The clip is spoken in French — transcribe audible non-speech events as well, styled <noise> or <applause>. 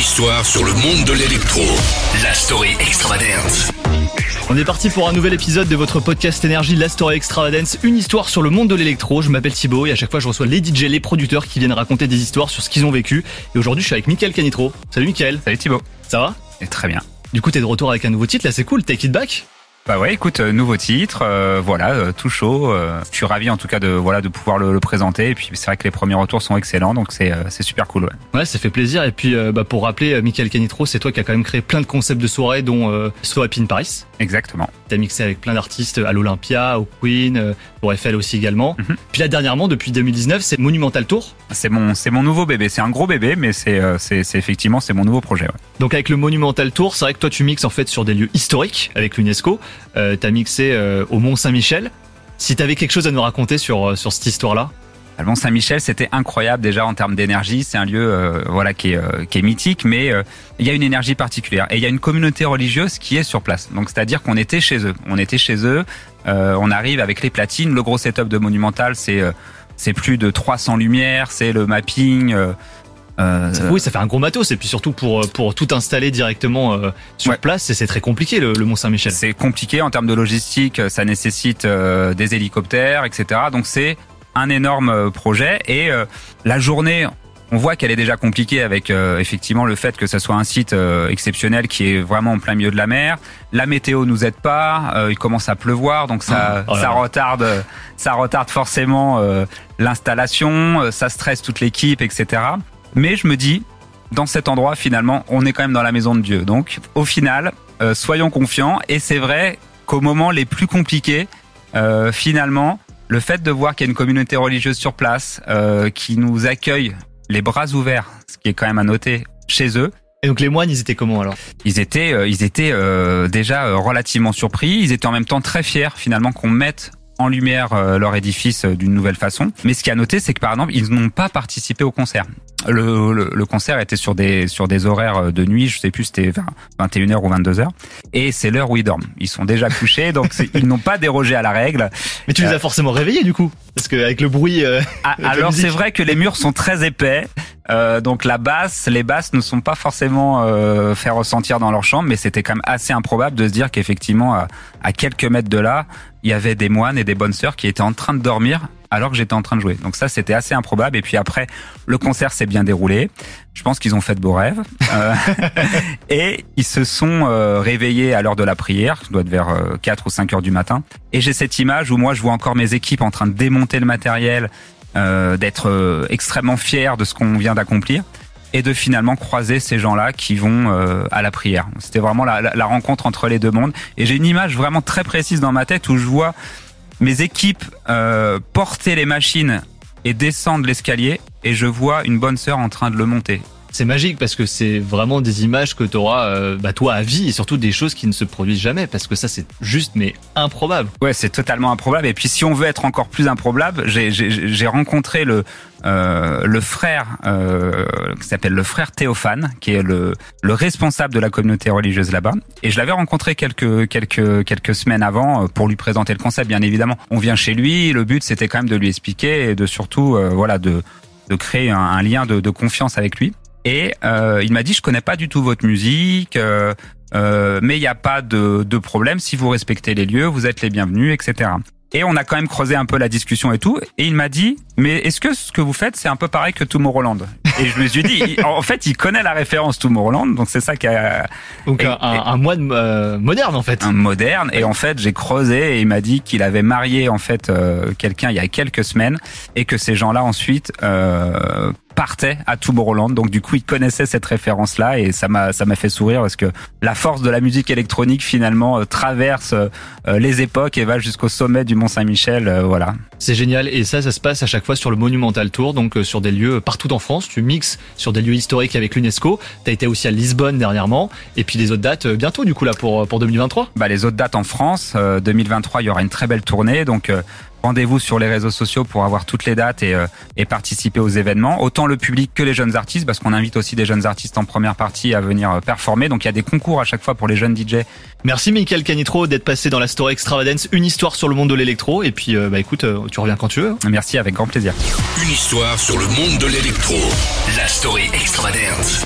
histoire sur le monde de l'électro. La story extravagance. On est parti pour un nouvel épisode de votre podcast énergie La Story Extravagance, une histoire sur le monde de l'électro. Je m'appelle Thibaut et à chaque fois je reçois les DJ, les producteurs qui viennent raconter des histoires sur ce qu'ils ont vécu. Et aujourd'hui je suis avec Mickaël Canitro. Salut Mickaël. Salut Thibaut. Ça va? Et très bien. Du coup t'es de retour avec un nouveau titre là, c'est cool, Take It Back Bah ouais, écoute, euh, nouveau titre, euh, voilà, euh, tout chaud. euh, je suis ravi en tout cas de voilà de pouvoir le, présenter. Et puis c'est vrai que les premiers retours sont excellents, donc c'est euh, c'est super cool. Ouais. Ouais, ça fait plaisir. Et puis bah, pour rappeler, Mickaël Canitro, c'est toi qui as quand même créé plein de concepts de soirée, dont So Happy in Paris. Exactement. T'as mixé avec plein d'artistes à l'Olympia, au Queen, euh, au Eiffel aussi également. Mhm. Puis là dernièrement, depuis 2019, c'est Monumental Tour. C'est mon c'est mon nouveau bébé. C'est un gros bébé, mais c'est euh, c'est effectivement c'est mon nouveau projet. Ouais. Donc avec le Monumental Tour, c'est vrai que toi tu mixes en fait sur des lieux historiques avec l'UNESCO. Euh, T'as mixé euh, au Mont Saint-Michel. Si t'avais quelque chose à nous raconter sur sur cette histoire-là. Le Mont Saint-Michel, c'était incroyable déjà en termes d'énergie. C'est un lieu euh, voilà qui est, euh, qui est mythique, mais euh, il y a une énergie particulière et il y a une communauté religieuse qui est sur place. Donc c'est-à-dire qu'on était chez eux. On était chez eux. Euh, on arrive avec les platines. Le gros setup de Monumental, c'est euh, c'est plus de 300 lumières, c'est le mapping. euh, euh, Oui, ça fait un gros matos et puis surtout pour pour tout installer directement euh, sur Ouais. place, c'est- c'est très compliqué le, le Mont Saint-Michel. C'est compliqué en termes de logistique, ça nécessite euh, des hélicoptères, etc. Donc c'est un énorme euh, projet et euh, la journée. On voit qu'elle est déjà compliquée avec euh, effectivement le fait que ce soit un site euh, exceptionnel qui est vraiment en plein milieu de la mer. La météo nous aide pas, euh, il commence à pleuvoir donc ça Oh là ça retarde ça retarde forcément euh, l'installation, ça stresse toute l'équipe, etc. Mais je me dis dans cet endroit finalement on est quand même dans la maison de Dieu. Donc au final euh, soyons confiants et c'est vrai qu'au moment les plus compliqués euh, finalement le fait de voir qu'il y a une communauté religieuse sur place euh, qui nous accueille les bras ouverts, ce qui est quand même à noter chez eux. Et donc les moines, ils étaient comment alors? Ils étaient, euh, ils étaient euh, déjà euh, relativement surpris. Ils étaient en même temps très fiers finalement qu'on mette en lumière euh, leur édifice euh, d'une nouvelle façon. Mais ce qui a noté, c'est que par exemple, ils n'ont pas participé au concert. Le, le, le concert était sur des sur des horaires euh, de nuit, je sais plus, c'était vers 21h ou 22h, et c'est l'heure où ils dorment. Ils sont déjà couchés, donc ils n'ont pas dérogé à la règle. Mais tu les as forcément réveillés du coup, parce que avec le bruit. euh, Ah, alors c'est vrai que les murs sont très épais, euh, donc la basse, les basses ne sont pas forcément euh, fait ressentir dans leur chambre, mais c'était quand même assez improbable de se dire qu'effectivement à, à quelques mètres de là, il y avait des moines et des bonnes sœurs qui étaient en train de dormir alors que j'étais en train de jouer. Donc ça c'était assez improbable. Et puis après, le concert s'est bien déroulé. Je pense qu'ils ont fait de beaux rêves Euh, <laughs> et ils se sont euh, réveillés à l'heure de la prière, ça doit être vers euh, 4 ou 5 heures du matin. Et j'ai cette image où moi je vois encore mes équipes en train de démonter le matériel euh, d'être euh, extrêmement fier de ce qu'on vient d'accomplir et de finalement croiser ces gens-là qui vont euh, à la prière. C'était vraiment la, la- la rencontre entre les deux mondes. Et j'ai une image vraiment très précise dans ma tête où je vois mes équipes euh, porter les machines et descendre l'escalier et je vois une bonne sœur en train de le monter. C'est magique parce que c'est vraiment des images que tu auras, bah, toi, à vie et surtout des choses qui ne se produisent jamais parce que ça, c'est juste mais improbable. Ouais, c'est totalement improbable. Et puis, si on veut être encore plus improbable, j'ai rencontré le euh, le frère euh, qui s'appelle le frère Théophane, qui est le le responsable de la communauté religieuse là-bas. Et je l'avais rencontré quelques quelques quelques semaines avant euh, pour lui présenter le concept. Bien évidemment, on vient chez lui. Le but, c'était quand même de lui expliquer et de surtout, euh, voilà, de de créer un, un lien de, de confiance avec lui. Et euh, il m'a dit, je connais pas du tout votre musique. euh, euh, mais il n'y a pas de, de problème. Si vous respectez les lieux, vous êtes les bienvenus, etc. Et on a quand même creusé un peu la discussion et tout. Et il m'a dit, mais est-ce que ce que vous faites, c'est un peu pareil que Tomorrowland? Et je me suis dit, il- en fait, il connaît la référence Tomorrowland, donc c'est ça qui a Donc Et- un, un, un moine euh, moderne en fait. un moderne. Et en fait, j'ai creusé et il m'a dit qu'il avait marié en fait euh, quelqu'un il y a quelques semaines et que ces gens-là ensuite partaient à Tomorrowland. Donc du coup, il connaissait cette référence-là et ça m'a ça m'a fait sourire parce que la force de la musique électronique finalement euh, traverse euh, les époques et va jusqu'au sommet du Mont Saint-Michel. euh, voilà. C'est génial et ça, ça se passe à chaque fois sur le Monumental Tour, donc sur des lieux partout en France. Tu mixes sur des lieux historiques avec l'UNESCO. T'as été aussi à Lisbonne dernièrement et puis les autres dates bientôt du coup là pour pour 2023. Bah, les autres dates en France, euh, 2023, il y aura une très belle tournée. Donc rendez-vous sur les réseaux sociaux pour avoir toutes les dates et, euh, et participer aux événements. Autant le public que les jeunes artistes, parce qu'on invite aussi des jeunes artistes en première partie à venir euh, performer. Donc il y a des concours à chaque fois pour les jeunes DJ. Merci Michael Canitro d'être passé dans la story Extravagance, une histoire sur le monde de l'électro. Et puis, euh, bah écoute, euh, tu reviens quand tu veux. Merci, avec grand plaisir. Une histoire sur le monde de l'électro. La story extravagance.